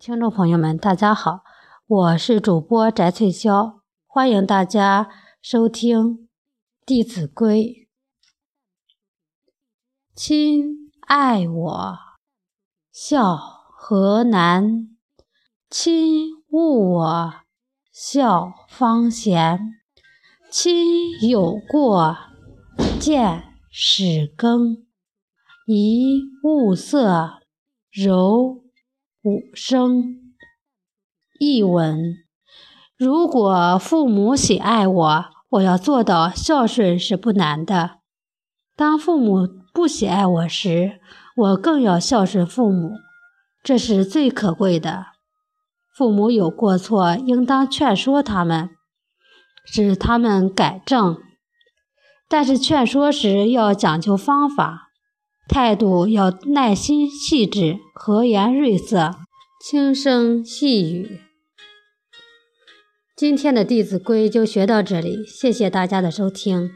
听众朋友们，大家好，我是主播翟翠霄，欢迎大家收听《弟子规》。亲爱我，孝何难；亲恶我，孝方贤。亲有过，见始更，怡物色，柔。五声译文：如果父母喜爱我，我要做到孝顺是不难的；当父母不喜爱我时，我更要孝顺父母，这是最可贵的。父母有过错，应当劝说他们，使他们改正，但是劝说时要讲究方法。态度要耐心细致，和颜悦色，轻声细语。今天的《弟子规》就学到这里，谢谢大家的收听。